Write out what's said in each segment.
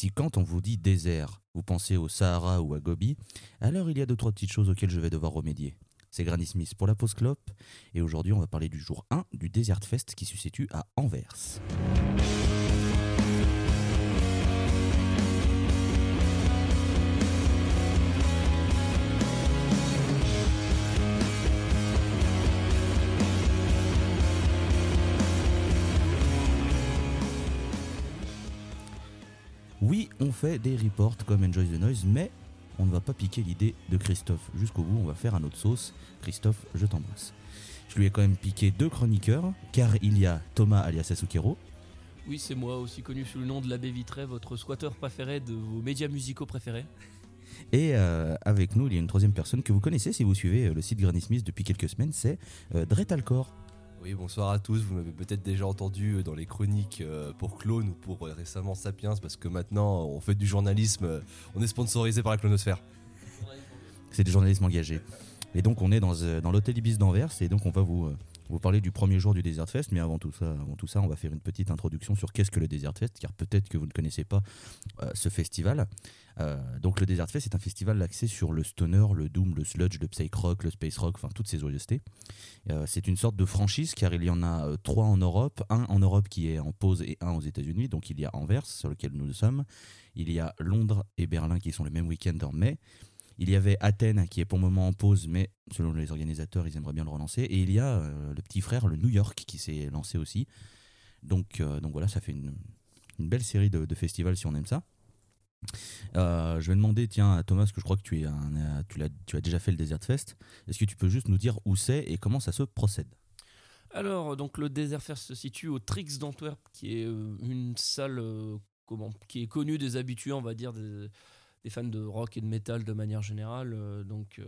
Si quand on vous dit désert, vous pensez au Sahara ou à Gobi, alors il y a deux trois petites choses auxquelles je vais devoir remédier. C'est Granny Smith pour la pause et aujourd'hui on va parler du jour 1 du Desert Fest qui se situe à Anvers. Fait des reports comme Enjoy the Noise, mais on ne va pas piquer l'idée de Christophe jusqu'au bout, on va faire un autre sauce. Christophe, je t'embrasse. Je lui ai quand même piqué deux chroniqueurs, car il y a Thomas alias Asukero. Oui, c'est moi, aussi connu sous le nom de l'abbé Vitré, votre squatteur préféré de vos médias musicaux préférés. Et euh, avec nous, il y a une troisième personne que vous connaissez si vous suivez euh, le site Granny Smith depuis quelques semaines, c'est euh, Dretalcor. Oui, bonsoir à tous. Vous m'avez peut-être déjà entendu euh, dans les chroniques euh, pour Clone ou pour euh, récemment Sapiens, parce que maintenant on fait du journalisme, on est sponsorisé par la clonosphère. C'est du journalisme engagé. Et donc on est dans, dans l'hôtel Ibis d'Anvers et donc on va vous, vous parler du premier jour du Desert Fest. Mais avant tout ça, avant tout ça, on va faire une petite introduction sur qu'est-ce que le Desert Fest, car peut-être que vous ne connaissez pas euh, ce festival. Euh, donc le Desert Fest est un festival axé sur le stoner, le doom, le sludge, le psych rock, le space rock, enfin toutes ces joyeusetés. Euh, c'est une sorte de franchise car il y en a euh, trois en Europe, un en Europe qui est en pause et un aux États-Unis. Donc il y a Anvers sur lequel nous sommes, il y a Londres et Berlin qui sont le même week-end en mai. Il y avait Athènes qui est pour le moment en pause, mais selon les organisateurs, ils aimeraient bien le relancer. Et il y a euh, le petit frère, le New York, qui s'est lancé aussi. Donc, euh, donc voilà, ça fait une, belle série de, festivals si on aime ça. Euh, je vais demander, tiens, à Thomas, que je crois que tu, es un, tu, l'as, tu as déjà fait le Desert Fest. Est-ce que tu peux juste nous dire où c'est et comment ça se procède? Alors, donc le Desert Fest se situe au Trix d'Antwerp, qui est une salle qui est connue des habitués, on va dire, des, des fans de rock et de métal de manière générale, euh, donc euh,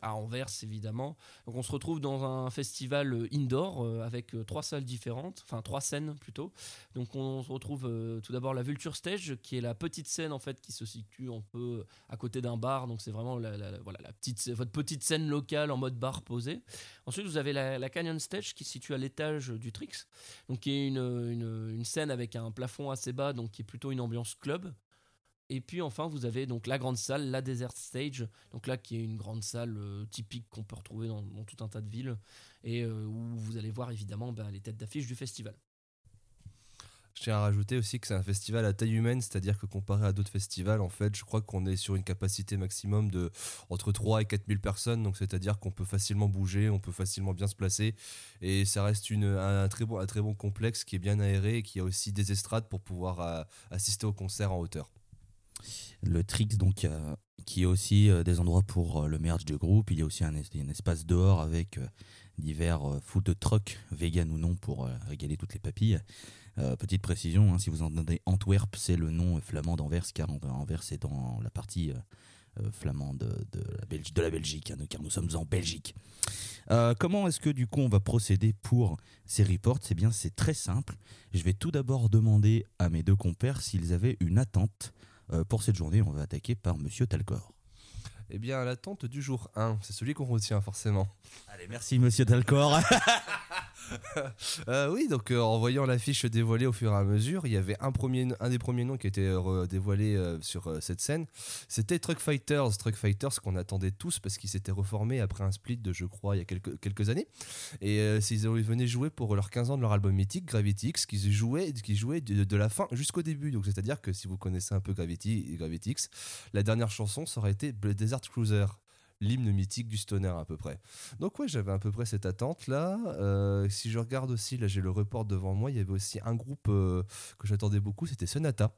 à Anvers évidemment. Donc on se retrouve dans un festival euh, indoor avec trois salles différentes, enfin trois scènes plutôt. Donc on se retrouve tout d'abord la Vulture Stage, qui est la petite scène en fait qui se situe un peu à côté d'un bar. Donc c'est vraiment la, voilà, la petite, votre petite scène locale en mode bar posé. Ensuite vous avez la, la Canyon Stage qui se situe à l'étage du Trix, donc qui est une, une, une scène avec un plafond assez bas, donc qui est plutôt une ambiance club. Et puis enfin, vous avez donc la grande salle, la Desert Stage, donc là qui est une grande salle euh, typique qu'on peut retrouver dans, tout un tas de villes, et euh, où vous allez voir évidemment bah, les têtes d'affiche du festival. Je tiens à rajouter aussi que c'est un festival à taille humaine, c'est-à-dire que comparé à d'autres festivals, en fait, je crois qu'on est sur une capacité maximum de entre 3 et 4000 personnes, donc c'est-à-dire qu'on peut facilement bouger, on peut facilement bien se placer, et ça reste un, très bon, complexe qui est bien aéré et qui a aussi des estrades pour pouvoir euh, assister aux concerts en hauteur. Le Trix, donc, euh, qui est aussi euh, des endroits pour euh, le merge du groupe. Il y a aussi un, es- un espace dehors avec divers food trucks, vegan ou non, pour régaler toutes les papilles. Petite précision, hein, si vous entendez Antwerp, c'est le nom flamand d'Anvers, car An- Anvers est dans la partie flamande de, la Belgi- de la Belgique, hein, car nous sommes en Belgique. Comment est-ce que du coup on va procéder pour ces reports? C'est bien, c'est très simple. Je vais tout d'abord demander à mes deux compères s'ils avaient une attente pour cette journée, on va attaquer par Monsieur Talcor. Eh bien, l'attente du jour 1, c'est celui qu'on retient forcément. Allez, merci Monsieur Talcor. Euh, oui, donc euh, en voyant l'affiche dévoilée au fur et à mesure, il y avait un, premier, un des premiers noms qui était euh, dévoilé sur cette scène. C'était Truck Fighters. Truck Fighters qu'on attendait tous parce qu'ils s'étaient reformés après un split de, je crois, il y a quelques, années. Et ils venaient jouer pour leurs 15 ans de leur album mythique, Gravity X, qui jouait, qui jouait de, la fin jusqu'au début. Donc c'est-à-dire que si vous connaissez un peu Gravity, Gravity X, la dernière chanson, ça aurait été Desert Cruiser l'hymne mythique du stoner à peu près. Donc ouais, j'avais à peu près cette attente là. Euh, si je regarde aussi, là j'ai le report devant moi, il y avait aussi un groupe euh, que j'attendais beaucoup, c'était Sonata.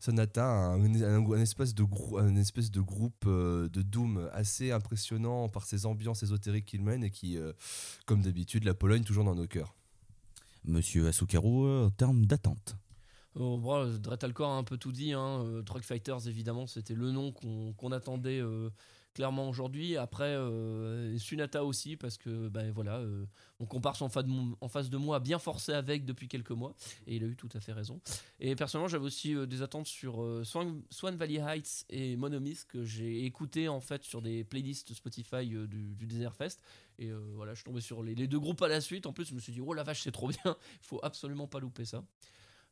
Sonata, un, un- un espèce de, un espèce de groupe euh, de doom assez impressionnant par ses ambiances ésotériques qu'il mène et qui, euh, comme d'habitude, la Pologne toujours dans nos cœurs. Monsieur Asukaru, euh, en termes d'attente. Oh, bon, Dretalcor a un peu tout dit. Hein. euh, Truck Fighters, évidemment, c'était le nom qu'on attendait euh, clairement aujourd'hui. Après, euh, Sunata aussi, parce que ben, voilà, euh, fa- de mon- en face de moi bien forcé avec depuis quelques mois, et il a eu tout à fait raison. Et personnellement, j'avais aussi euh, des attentes sur Swan, Valley Heights et Monomyth, que j'ai écouté en fait sur des playlists Spotify du, Desert Fest. Et voilà, je suis tombé sur les, deux groupes à la suite. En plus, je me suis dit, oh la vache, c'est trop bien, il faut absolument pas louper ça.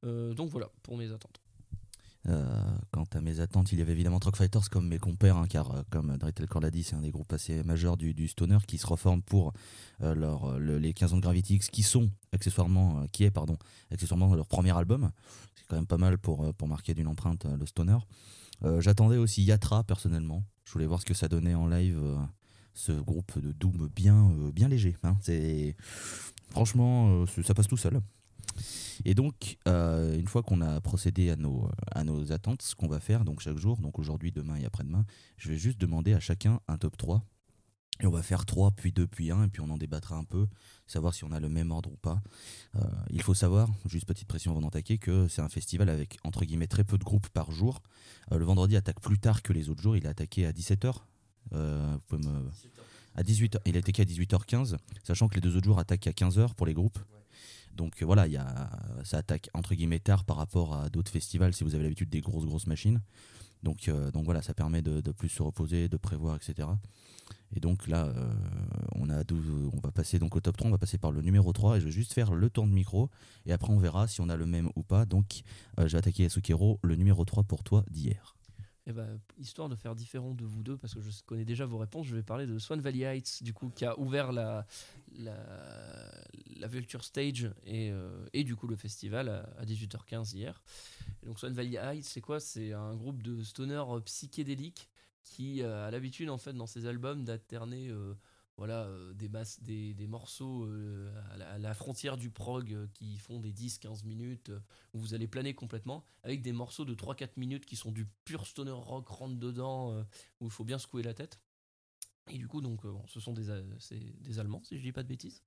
Donc voilà pour mes attentes. Euh, quant à mes attentes, il y avait évidemment Truck Fighters comme mes compères, hein, car euh, comme Dretelcore l'a dit, c'est un des groupes assez majeurs du, stoner qui se reforme pour euh, leur, le- les 15 ans de Gravity X, qui sont accessoirement, qui est pardon, accessoirement leur premier album. C'est quand même pas mal pour, pour marquer d'une empreinte le stoner. J'attendais aussi Yatra personnellement. Je voulais voir ce que ça donnait en live, ce groupe de doom bien, bien léger. hein. Franchement, ça passe tout seul. Et donc, euh, une fois qu'on a procédé à nos, à nos attentes, ce qu'on va faire donc chaque jour, donc aujourd'hui, demain et après-demain, je vais juste demander à chacun un top 3. Et on va faire 3, puis 2, puis 1, et puis on en débattra un peu, savoir si on a le même ordre ou pas. Euh, il faut savoir, juste petite pression avant d'attaquer, que c'est un festival avec, entre guillemets, très peu de groupes par jour. Euh, le vendredi attaque plus tard que les autres jours, il est attaqué à 17h. vous pouvez me- à 18h. Il a attaqué à 18h15, sachant que les deux autres jours attaquent à 15h pour les groupes. Donc euh, voilà, il y a, ça attaque entre guillemets tard par rapport à d'autres festivals si vous avez l'habitude des grosses grosses machines. Donc, euh, donc voilà, ça permet de, plus se reposer, de prévoir, etc. Et donc là, euh, on, a 12 on va passer donc au top 3, on va passer par le numéro 3 et je vais juste faire le tour de micro et après on verra si on a le même ou pas. Donc je vais attaquer Yasukero, le numéro 3 pour toi d'hier. Et bah, histoire de faire différent de vous deux, parce que je connais déjà vos réponses, je vais parler de Swan Valley Heights, du coup, qui a ouvert la, la, la Vulture Stage et, euh, et du coup le festival à, à 18h15 hier. Donc Swan Valley Heights, c'est quoi? C'est un groupe de stoner psychédéliques qui euh, a l'habitude, en fait, dans ses albums, d'alterner euh, voilà, euh, des, des, des morceaux euh, à, la, frontière du prog euh, qui font des 10-15 minutes, où vous allez planer complètement, avec des morceaux de 3-4 minutes qui sont du pur stoner rock rentre dedans, où il faut bien secouer la tête. Et du coup, donc, ce sont des, des Allemands, si je dis pas de bêtises.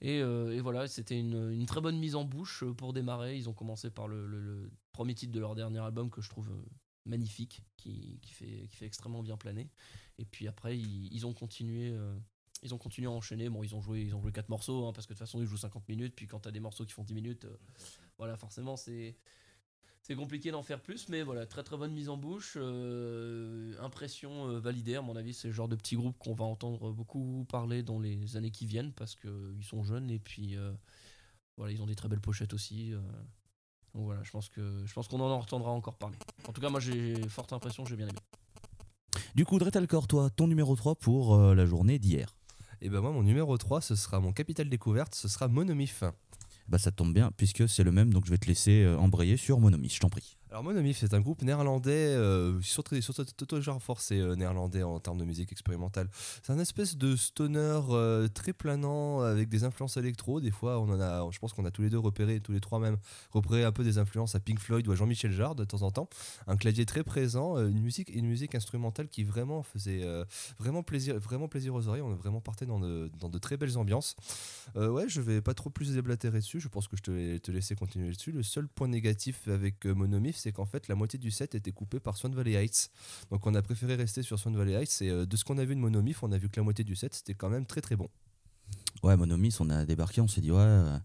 Et, et voilà, c'était une, une très bonne mise en bouche pour démarrer. Ils ont commencé par le, premier titre de leur dernier album que je trouve magnifique, qui, qui fait, qui fait extrêmement bien planer. Et puis après, ils, ont continué. Ils ont continué à enchaîner. Bon, ils ont joué, ils ont joué quatre morceaux, hein, parce que de toute façon, ils jouent 50 minutes. Puis quand tu as des morceaux qui font 10 minutes, euh, voilà, forcément, c'est c'est compliqué d'en faire plus. Mais voilà, très très bonne mise en bouche. euh, impression euh, validée. À mon avis, c'est le genre de petit groupe qu'on va entendre beaucoup parler dans les années qui viennent, parce qu'ils sont jeunes. Et puis, euh, voilà, ils ont des très belles pochettes aussi. euh. donc voilà, je pense que je pense qu'on en entendra encore parler. En tout cas, moi, j'ai forte impression, j'ai bien aimé. Du coup, Dretalcor, toi, ton numéro 3 pour euh, la journée d'hier. Et ben moi, mon numéro 3, ce sera mon capital découverte, ce sera Monomif. Bah ça tombe bien puisque c'est le même, donc je vais te laisser euh, embrayer sur Monomis, je t'en prie. Alors Monomif, c'est un groupe néerlandais, euh, surtout, surtout, surtout genre forcé euh, néerlandais en termes de musique expérimentale. C'est un espèce de stoner euh, très planant avec des influences électro. Des fois, on en a, je pense qu'on a tous les deux repéré, tous les trois même, repéré un peu des influences à Pink Floyd ou à Jean-Michel Jarre de temps en temps. Un clavier très présent, une musique, une musique instrumentale qui vraiment faisait vraiment plaisir, vraiment plaisir aux oreilles. On est vraiment parté dans de, dans de très belles ambiances. Ouais, je vais pas trop plus déblatérer dessus. Je pense que je te, te laisser continuer dessus. Le seul point négatif avec Monomif, c'est qu'en fait, la moitié du set était coupée par Swan Valley Heights. Donc, on a préféré rester sur Swan Valley Heights. Et euh, de ce qu'on a vu de Monomif, on a vu que la moitié du set, c'était quand même très très bon. Ouais, Monomis, on a débarqué, on s'est dit ouais, euh,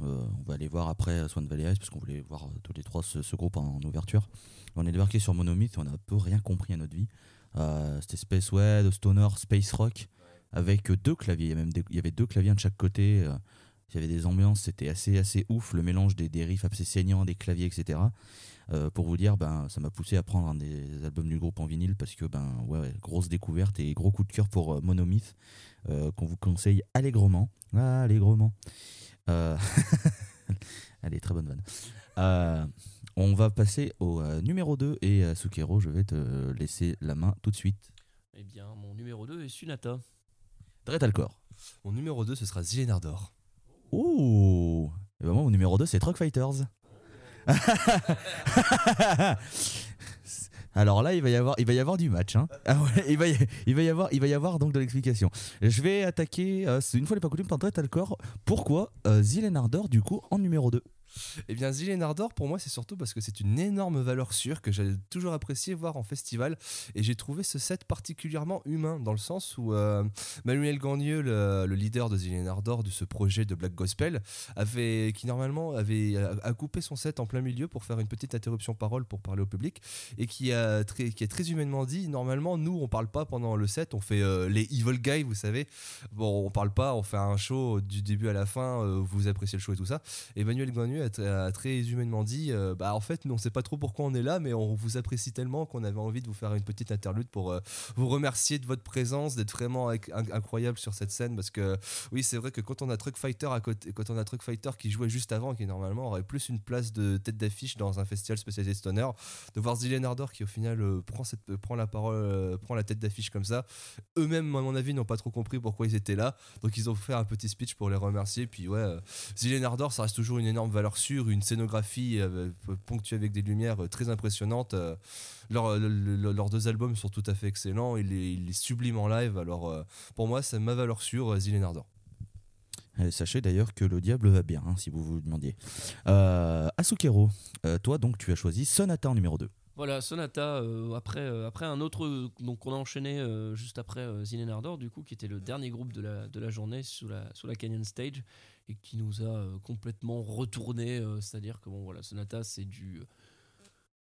euh, on va aller voir après Swan Valley Ice parce qu'on voulait voir tous les trois ce, ce groupe en, ouverture. On est débarqué sur Monomyth et on a un peu rien compris à notre vie. Espèce ouais, de stoner space rock avec deux claviers. Il y, a même des- il y avait deux claviers de chaque côté. Il y avait des ambiances, c'était assez assez ouf, le mélange des, des riffs assez saignants, des claviers, etc. Euh, pour vous dire, ben, ça m'a poussé à prendre un des albums du groupe en vinyle parce que ben ouais, ouais, grosse découverte et gros coup de cœur pour euh, Monomyth euh, qu'on vous conseille allègrement. Ah, allègrement. Euh, Allez, très bonne vanne. Euh, on va passer au euh, numéro 2 et euh, Sukero, je vais te laisser la main tout de suite. Eh bien, mon numéro 2 est Sunata. Dretalcor. Mon numéro 2, ce sera Zielenardor. Ouh Et ben moi, mon numéro 2, c'est Truck Fighters. Alors là, il va y avoir, il va y avoir du match. Hein. Ah il, va y, il, va y avoir, il va y avoir donc de l'explication. Je vais attaquer, euh, une fois les pas coutumes, par Dretalcor. Pourquoi euh, Zilen Ardor, du coup, en numéro 2 Eh bien, Zielenardor, pour moi, c'est surtout parce que c'est une énorme valeur sûre que j'ai toujours apprécié voir en festival. Et j'ai trouvé ce set particulièrement humain, dans le sens où euh, Manuel Gagneux, le, le leader de Zielenardor, de ce projet de Black Gospel, avait, qui normalement avait a, coupé son set en plein milieu pour faire une petite interruption parole pour parler au public. Et qui a, très, qui a très humainement dit normalement, nous, on parle pas pendant le set, on fait euh, les evil guys, vous savez. Bon, on parle pas, on fait un show du début à la fin, euh, vous appréciez le show et tout ça. Gagneux a, très- a très humainement dit euh, Bah, en fait, nous, on sait pas trop pourquoi on est là, mais on vous apprécie tellement qu'on avait envie de vous faire une petite interlude pour euh, vous remercier de votre présence, d'être vraiment inc- inc- incroyable sur cette scène. Parce que, oui, c'est vrai que quand on a Truck Fighter à côté, quand on a Truck Fighter qui jouait juste avant, qui normalement aurait plus une place de tête d'affiche dans un festival spécialisé stoner, de voir Zillion Ardor qui, au final, euh, prend, euh, la parole, euh, prend la tête d'affiche comme ça, eux-mêmes, à mon avis, n'ont pas trop compris pourquoi ils étaient là. Donc, ils ont fait un petit speech pour les remercier. Puis, ouais. euh, Zillion Ardor, ça reste toujours une énorme valeur sûre, une scénographie euh, ponctuée avec des lumières euh, très impressionnantes. euh, leurs, le- le- leurs deux albums sont tout à fait excellents, il est, il est sublime en live. Alors euh, pour moi, c'est ma valeur sûre, euh. Euh, Sachez d'ailleurs que le diable va bien, hein, si vous vous demandiez. Euh, Asukero, euh, toi donc tu as choisi Sonata en numéro 2. Voilà, Sonata, euh, après, euh, après un autre, donc on a enchaîné euh, juste après Zillion Ardor, du coup, qui était le dernier groupe de la, de la journée sous la, sous la Canyon Stage, et qui nous a complètement retourné, c'est-à-dire que bon, voilà, Sonata, c'est du...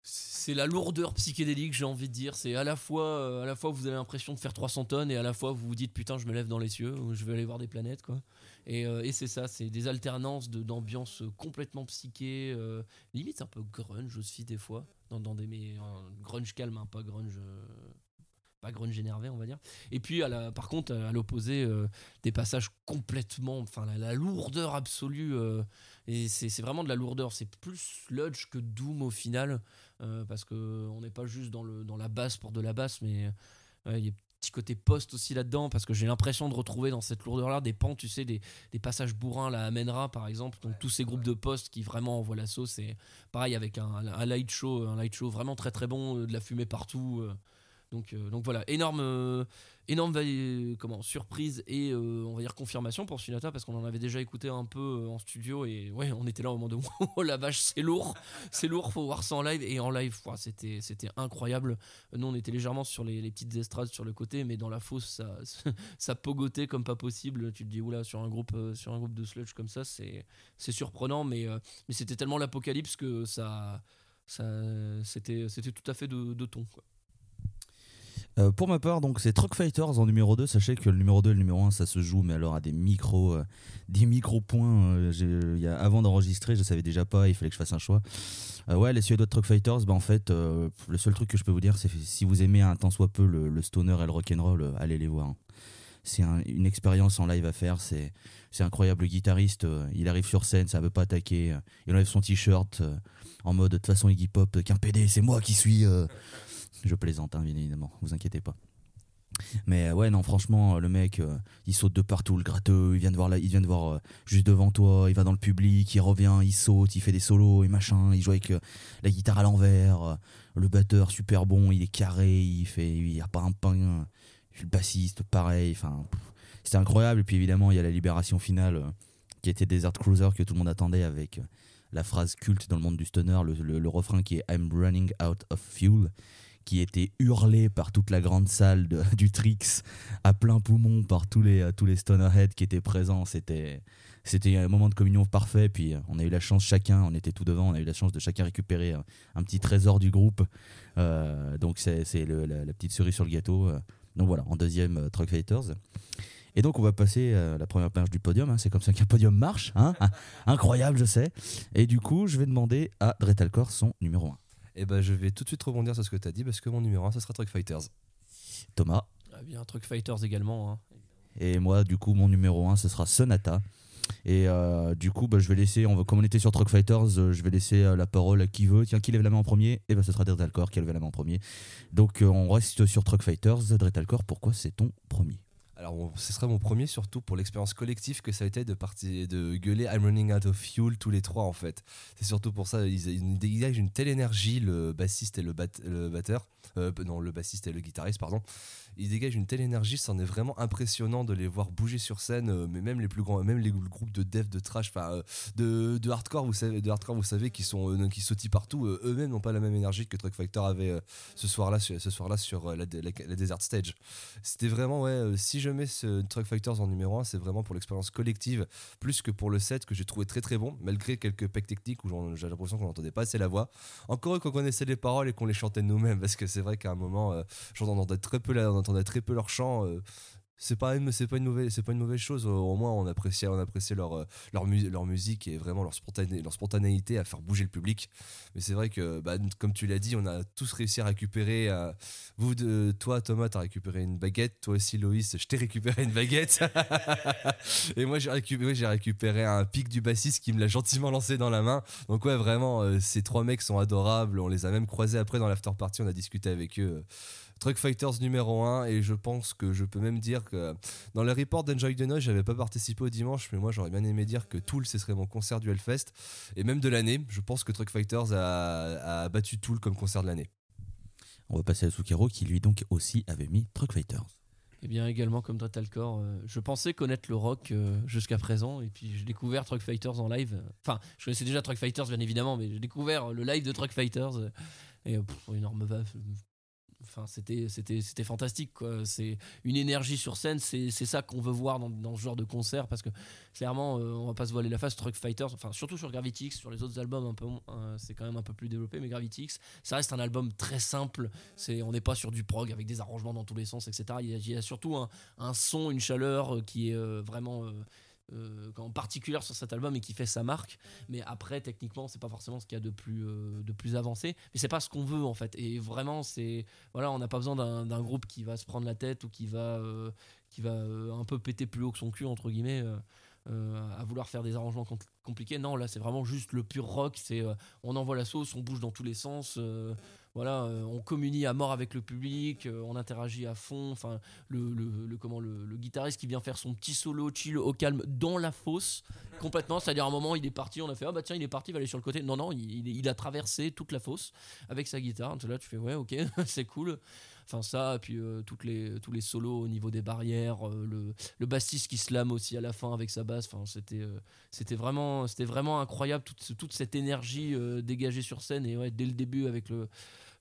C'est la lourdeur psychédélique, j'ai envie de dire. C'est à la fois, euh, à la fois vous avez l'impression de faire 300 tonnes et à la fois vous vous dites putain, je me lève dans les cieux, je vais aller voir des planètes, quoi. Et, euh, et c'est ça, c'est des alternances d'ambiance complètement psyché, euh, limite un peu grunge aussi des fois, dans, dans des grunge calme, hein, pas grunge, euh, pas grunge énervé on va dire. Et puis à la, par contre à l'opposé, euh, des passages complètement, enfin la, lourdeur absolue. euh, et c'est vraiment de la lourdeur, c'est plus sludge que doom au final, euh, parce que on n'est pas juste dans le dans la basse pour de la basse, mais il y a petit côté post aussi là-dedans parce que j'ai l'impression de retrouver dans cette lourdeur là des pans tu sais des, passages bourrins la amènera par exemple donc tous ces groupes de post qui vraiment envoient la sauce et pareil avec un, light show un light show vraiment très très bon de la fumée partout. Donc, euh, donc voilà énorme euh, énorme va- comment surprise et euh, confirmation pour Sonata parce qu'on en avait déjà écouté un peu euh, en studio et ouais on était là au moment de oh la vache c'est lourd c'est lourd faut voir ça en live et en live c'était incroyable nous on était légèrement sur les, petites estrades sur le côté mais dans la fosse ça ça pogotait comme pas possible tu te dis oula sur un groupe euh, sur un groupe de sludge comme ça c'est surprenant mais euh, c'était tellement l'apocalypse que ça c'était tout à fait de, ton. Euh, pour ma part, donc c'est Truck Fighters en numéro 2. Sachez que le numéro 2 et le numéro 1, ça se joue, mais alors à des micros, euh, des micro points. euh, avant d'enregistrer, je savais déjà pas, il fallait que je fasse un choix. Ouais, les Suédois de Truck Fighters, bah en fait, le seul truc que je peux vous dire, c'est si vous aimez un tant soit peu le, stoner et le rock'n'roll, allez les voir. hein. C'est un- une expérience en live à faire, c'est incroyable. Le guitariste, il arrive sur scène, ça veut pas attaquer, il enlève son t-shirt en mode de toute façon Iggy Pop, qu'un PD, c'est moi qui suis. Je plaisante, hein, bien évidemment, vous inquiétez pas. Mais euh, ouais, non, franchement, le mec, euh, il saute de partout, le gratteux, il vient de voir, là, il vient de voir euh, juste devant toi, il va dans le public, il revient, il saute, il fait des solos et machin, il joue avec la guitare à l'envers, le batteur super bon, il est carré, il fait, il y a pas un pain, le bassiste pareil, enfin, c'était incroyable. Et puis évidemment, il y a la libération finale qui était Desert Cruiser que tout le monde attendait avec la phrase culte dans le monde du stoner, le refrain qui est I'm running out of fuel qui était hurlé par toute la grande salle du Trix à plein poumon par tous les, euh, tous les stonerheads qui étaient présents. C'était, c'était un moment de communion parfait. Puis euh, on a eu la chance chacun, on était tout devant, on a eu la chance de chacun récupérer un, un petit trésor du groupe. Euh, donc c'est, la, la petite cerise sur le gâteau. euh. Donc voilà, en deuxième, euh, Truck Fighters. Et donc on va passer à la première page du podium, hein. c'est comme ça qu'un podium marche, hein. Incroyable je sais. Et du coup je vais demander à Dretalcore son numéro 1. Et ben je vais tout de suite rebondir sur ce que tu as dit parce que mon numéro 1, ce sera Truck Fighters. Thomas. Ah, bien Truck Fighters également hein. Et moi, du coup, mon numéro 1, ce sera Sonata. Et euh, du coup, bah, je vais laisser, on va, comme on était sur Truck Fighters, euh, je vais laisser euh, la parole à qui veut. Tiens, qui lève la main en premier? Et ben, ce sera Dretalcore qui lève la main en premier. Donc, euh, on reste sur Truck Fighters. Dretalcore, pourquoi c'est ton premier? Alors, ce sera mon premier, surtout pour l'expérience collective que ça a été de, partir, de gueuler I'm running out of fuel tous les trois en fait. C'est surtout pour ça, ils, dégagent une telle énergie, le bassiste et le, bat- le batteur. Euh, non, le bassiste et le guitariste, pardon. Ils dégagent une telle énergie, c'en est vraiment impressionnant de les voir bouger sur scène, euh, mais même les plus grands, même les groupes de dev, de trash, enfin euh, de, de hardcore, vous savez, de hardcore, vous savez, qui sont qui sautillent partout, eux-mêmes n'ont pas la même énergie que Truck Fighter avait ce soir-là, ce soir-là sur la, la, Desert Stage. C'était vraiment, ouais, si je ce Truck Fighters en numéro 1, c'est vraiment pour l'expérience collective, plus que pour le set que j'ai trouvé très très bon, malgré quelques pecs techniques où j'ai l'impression qu'on n'entendait pas assez la voix. Encore qu'on connaissait les paroles et qu'on les chantait nous-mêmes, parce que c'est vrai qu'à un moment, euh, très peu, on entendait très peu leur chant. euh, c'est pas une c'est pas une mauvaise c'est pas une chose. Au moins on apprécie on apprécie leur euh, leur musique et vraiment leur spontané, leur spontanéité à faire bouger le public. Mais c'est vrai que bah, comme tu l'as dit on a tous réussi à récupérer euh, vous de toi Thomas t'as récupéré une baguette. Toi aussi Loïs je t'ai récupéré une baguette. Et moi j'ai récupéré j'ai récupéré un pic du bassiste qui me l'a gentiment lancé dans la main. Donc ouais vraiment euh, ces trois mecs sont adorables. On les a même croisés après dans l'after party. On a discuté avec eux Truck Fighters numéro 1 et je pense que je peux même dire que dans le report d'Enjoy the Noise, j'avais pas participé au dimanche, mais moi j'aurais bien aimé dire que Tool ce serait mon concert du Hellfest et même de l'année. Je pense que Truck Fighters a, battu Tool comme concert de l'année. On va passer à Sukero qui lui donc aussi avait mis Truck Fighters. Et eh bien également comme Dretalcore, euh, je pensais connaître le rock euh, jusqu'à présent et puis j'ai découvert Truck Fighters en live. Enfin, je connaissais déjà Truck Fighters bien évidemment, mais j'ai découvert le live de Truck Fighters euh, et pff, énorme C'était, fantastique. C'est une énergie sur scène. C'est, ça qu'on veut voir dans, ce genre de concert parce que clairement, euh, on va pas se voiler la face. Truck Fighters, enfin surtout sur Gravity sur les autres albums un peu, euh, c'est quand même un peu plus développé. Mais Gravity ça reste un album très simple. On n'est pas sur du prog avec des arrangements dans tous les sens, etc. Il y a, surtout un, son, une chaleur euh, qui est vraiment euh, en particulier sur cet album et qui fait sa marque. Mais après, techniquement, c'est pas forcément ce qu'il y a de plus, euh, de plus avancé. Mais c'est pas ce qu'on veut en fait. Et vraiment, c'est voilà, on n'a pas besoin d'un groupe qui va se prendre la tête ou qui va, euh, qui va un peu péter plus haut que son cul entre guillemets. à vouloir faire des arrangements compliqués. Non, là c'est vraiment juste le pur rock. C'est on envoie la sauce, on bouge dans tous les sens voilà, euh, on communie à mort avec le public, euh, on interagit à fond. Enfin, le, le, comment le, guitariste qui vient faire son petit solo chill au calme dans la fosse complètement. C'est-à-dire à un moment il est parti, on a fait ah bah tiens il est parti, il va aller sur le côté. Non non, il, il a traversé toute la fosse avec sa guitare. Là tu fais ouais ok c'est cool. Enfin ça, puis euh, toutes les, tous les solos au niveau des barrières, le, le, bassiste qui slame aussi à la fin avec sa basse. Enfin c'était c'était vraiment c'était vraiment incroyable toute, toute cette énergie dégagée sur scène et ouais dès le début avec le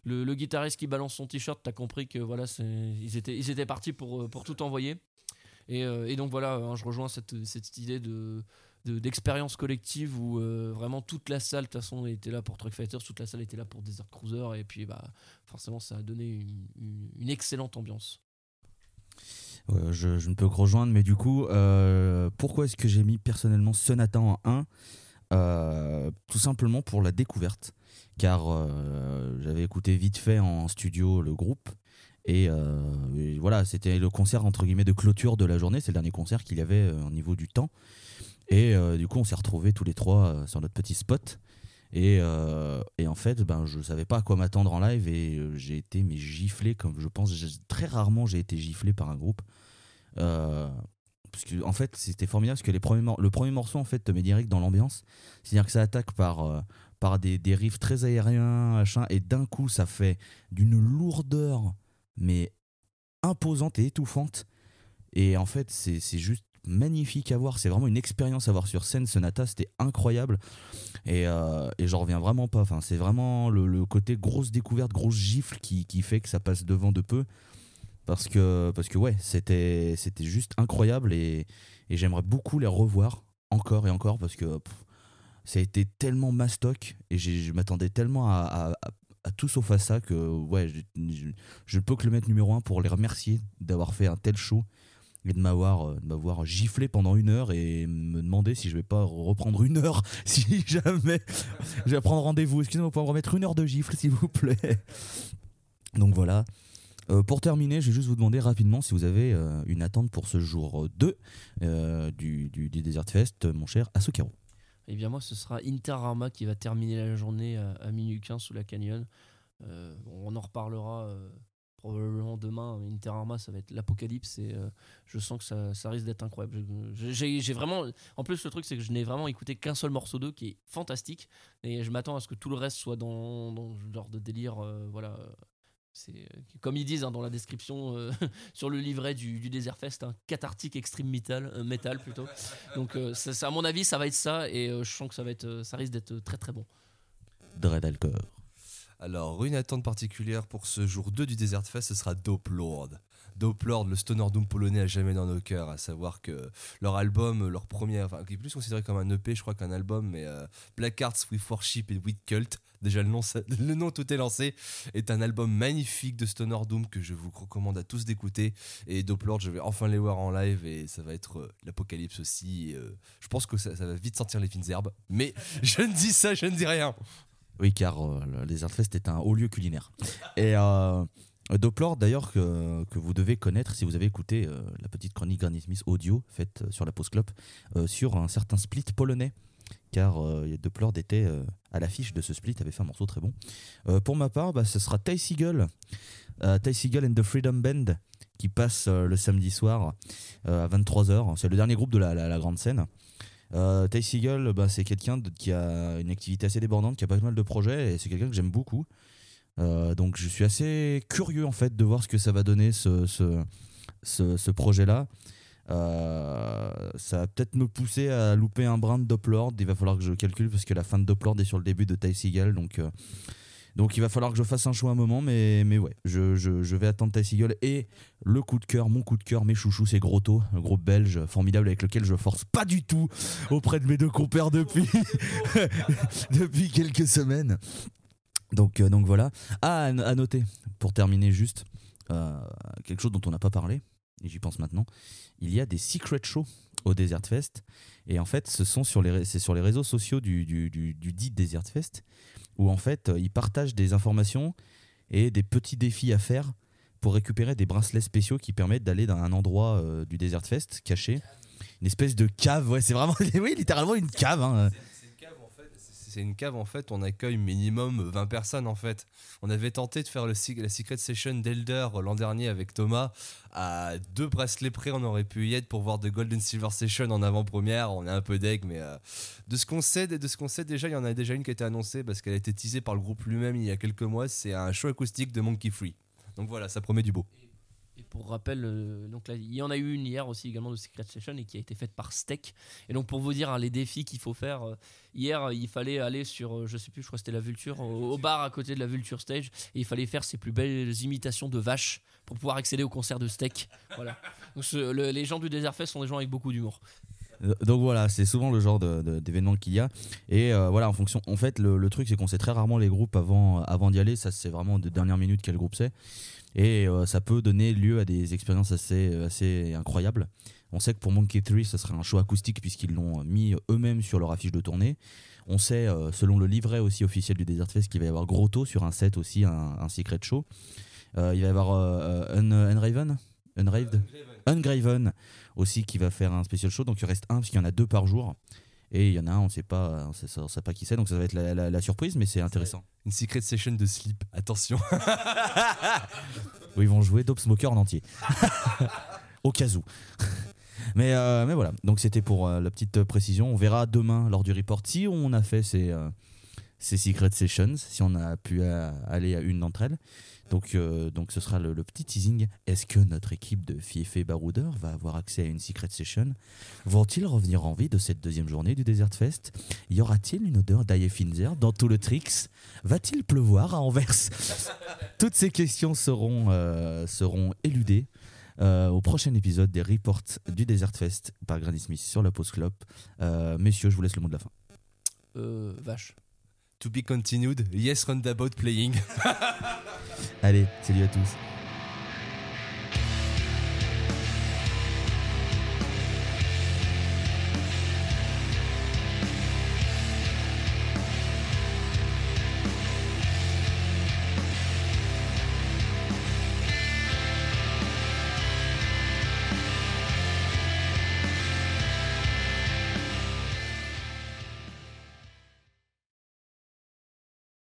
le, guitariste qui balance son t-shirt, t'as compris que voilà, ils étaient, ils étaient partis pour, euh, pour tout envoyer. Et, euh, donc voilà, hein, je rejoins cette, cette idée de d'expérience collective où euh, vraiment toute la salle de toute façon était là pour Truck Fighters, toute la salle était là pour Desert Cruiser et puis bah forcément ça a donné une, excellente ambiance. je, ne peux que rejoindre, mais du coup, pourquoi est-ce que j'ai mis personnellement Sonata en 1 Tout simplement pour la découverte car euh, j'avais écouté vite fait en studio le groupe. Euh, et, voilà, c'était le concert entre guillemets de clôture de la journée. C'est le dernier concert qu'il y avait euh, au niveau du temps. Et du coup, on s'est retrouvés tous les trois sur notre petit spot. Et, et, en fait, ben, je savais pas à quoi m'attendre en live et j'ai été mais giflé, comme je pense, très rarement j'ai été giflé par un groupe. parce que, en fait, c'était formidable parce que les premiers le premier morceau en fait te met direct dans l'ambiance. C'est-à-dire que ça attaque par, par des, des riffs très aériens, machin, et d'un coup, ça fait d'une lourdeur, mais imposante et étouffante. Et en fait, c'est juste magnifique à voir. C'est vraiment une expérience à voir sur scène. Sonata, c'était incroyable. Et, euh, et j'en reviens vraiment pas. Enfin, c'est vraiment le, côté grosse découverte, grosse gifle qui, qui, fait que ça passe devant de peu. Parce que, parce que ouais, c'était juste incroyable et, et j'aimerais beaucoup les revoir encore et encore parce que ça a été tellement mastoc et je m'attendais tellement à, tout sauf à ça que ouais, je, peux que le mettre numéro un pour les remercier d'avoir fait un tel show et de m'avoir euh, m'avoir giflé pendant une heure et me demander si je vais pas reprendre une heure si jamais je vais prendre rendez-vous excusez-moi pour me remettre une heure de gifle s'il vous plaît donc voilà euh, pour terminer, je vais juste vous demander rapidement si vous avez euh, une attente pour ce jour 2 du, du, du, Desert Fest, mon cher Asukero. Et eh bien moi, ce sera Inter Arma qui va terminer la journée à, minuit 15 sous la Canyon. On en reparlera probablement demain. Inter Arma, ça va être l'apocalypse et euh, je sens que ça, ça risque d'être incroyable. J'ai vraiment. En plus, le truc, c'est que je n'ai vraiment écouté qu'un seul morceau d'eux qui est fantastique et je m'attends à ce que tout le reste soit dans, dans ce genre de délire. voilà c'est euh, comme ils disent hein, dans la description euh, sur le livret du, du Desert Fest, hein, cathartique extreme metal, euh, metal plutôt. Donc à mon avis ça va être ça et je sens que ça va être, ça risque d'être très très bon. Dread Alors une attente particulière pour ce jour 2 du Desert Fest, ce sera Dope Lord. Doplord, le stoner doom polonais à jamais dans nos cœurs, à savoir que leur album, leur premier, enfin qui est plus considéré comme un EP, je crois qu'un album, mais euh, Black Arts with Worship et with Cult, déjà le nom, le nom tout est lancé, est un album magnifique de stoner doom que je vous recommande à tous d'écouter. Et Doplord, je vais enfin les voir en live et ça va être euh, l'apocalypse aussi. euh, je pense que ça, ça va vite sortir les fines herbes, mais je ne dis ça, je ne dis rien. Oui, car euh, le Desert Fest est un haut lieu culinaire. Et euh, Doplord, d'ailleurs, que, vous devez connaître si vous avez écouté euh, la petite chronique Granny Smith audio faite sur la Pause Clope sur un certain split polonais. Car euh, était à l'affiche de ce split, avait fait un morceau très bon. Pour ma part, bah, ce sera Ty Seagull, Ty Seagull and the Freedom Band, qui passe le samedi soir à 23h. C'est le dernier groupe de la grande scène. Euh, Ty Seagull, bah, c'est quelqu'un qui a une activité assez débordante, qui a pas mal de projets, et c'est quelqu'un que j'aime beaucoup. Euh, donc je suis assez curieux en fait de voir ce que ça va donner ce, ce, ce, projet-là. Euh, ça va peut-être me pousser à louper un brin de Doplord. Il va falloir que je calcule parce que la fin de Doplord est sur le début de Ty Seagull. Donc, euh, donc il va falloir que je fasse un choix un moment. Mais, mais ouais, je, je, je vais attendre Ty Seagull. Et le coup de cœur, mon coup de cœur, mes chouchous, c'est Grotto, un groupe belge formidable avec lequel je force pas du tout auprès de mes deux compères depuis, depuis quelques semaines. Donc, euh, donc voilà. Ah, à, noter, pour terminer juste, euh, quelque chose dont on n'a pas parlé, et j'y pense maintenant, il y a des secret shows au Desert Fest. Et en fait, ce sont sur les, c'est sur les réseaux sociaux du, du, du, du dit Desert Fest, où en fait, ils partagent des informations et des petits défis à faire pour récupérer des bracelets spéciaux qui permettent d'aller dans un endroit euh, du Desert Fest caché. Une espèce de cave, ouais, c'est vraiment, oui, littéralement une cave. hein. C'est une cave en fait. C'est une cave en fait. On accueille minimum 20 personnes en fait. On avait tenté de faire la Secret Session d'Elder l'an dernier avec Thomas. À deux bracelets près, on aurait pu y être pour voir de Golden Silver Session en avant-première. On est un peu deg, mais euh, de ce qu'on sait, de ce qu'on sait déjà, il y en a déjà une qui a été annoncée parce qu'elle a été teasée par le groupe lui-même il y a quelques mois. C'est un show acoustique de Monkey Free. Donc voilà, ça promet du beau. Pour rappel, euh, donc il y en a eu une hier aussi également de Secret Session et qui a été faite par Steak. Et donc pour vous dire hein, les défis qu'il faut faire, euh, hier euh, il fallait aller sur, je sais plus, je crois que c'était la Vulture, au, bar à côté de la Vulture Stage, et il fallait faire ses plus belles imitations de vaches pour pouvoir accéder au concert de Steak. Voilà. Les gens du Desert Fest sont des gens avec beaucoup d'humour. Donc voilà, c'est souvent le genre d'événement qu'il y a. Et voilà, en fonction. En fait, le, le truc, c'est qu'on sait très rarement les groupes avant, avant d'y aller. Ça, c'est vraiment de dernière minute quel groupe c'est. Et euh, ça peut donner lieu à des expériences assez, assez incroyables. On sait que pour Monkey 3, ce serait un show acoustique puisqu'ils l'ont mis eux-mêmes sur leur affiche de tournée. On sait, euh, selon le livret aussi officiel du Desert Fest, qu'il va y avoir Grotto sur un set aussi, un, un secret show. Euh, il va y avoir euh, euh, Un- Unraven? Unraved? Ungraven aussi qui va faire un spécial show. Donc il reste un parce qu'il y en a deux par jour. Et il y en a un, on sait pas, on sait, on sait pas qui c'est. Donc ça va être la, la- la surprise, mais c'est intéressant. Une Secret Session de Sleep. Attention. Où ils vont jouer Dope Smoker en entier. Au cas où. mais, euh, mais voilà, donc c'était pour euh, la petite précision. On verra demain lors du report si on a fait ces, euh, ces Secret Sessions, si on a pu aller à une d'entre elles. Donc, euh, donc ce sera le, petit teasing. Est-ce que notre équipe de Fiefé Baroudeur va avoir accès à une Secret Session? Vont-ils revenir en vie de cette deuxième journée du Desert Fest? Y aura-t-il une odeur d'Aye Finzer dans tout le Trix? Va-t-il pleuvoir à Anvers? Toutes ces questions seront, euh, seront éludées euh, au prochain épisode des reports du Desert Fest par Granny Smith sur la Pause. Euh, messieurs, je vous laisse le mot de la fin. Vache. To be continued. Yes, roundabout playing. Allez, salut à tous.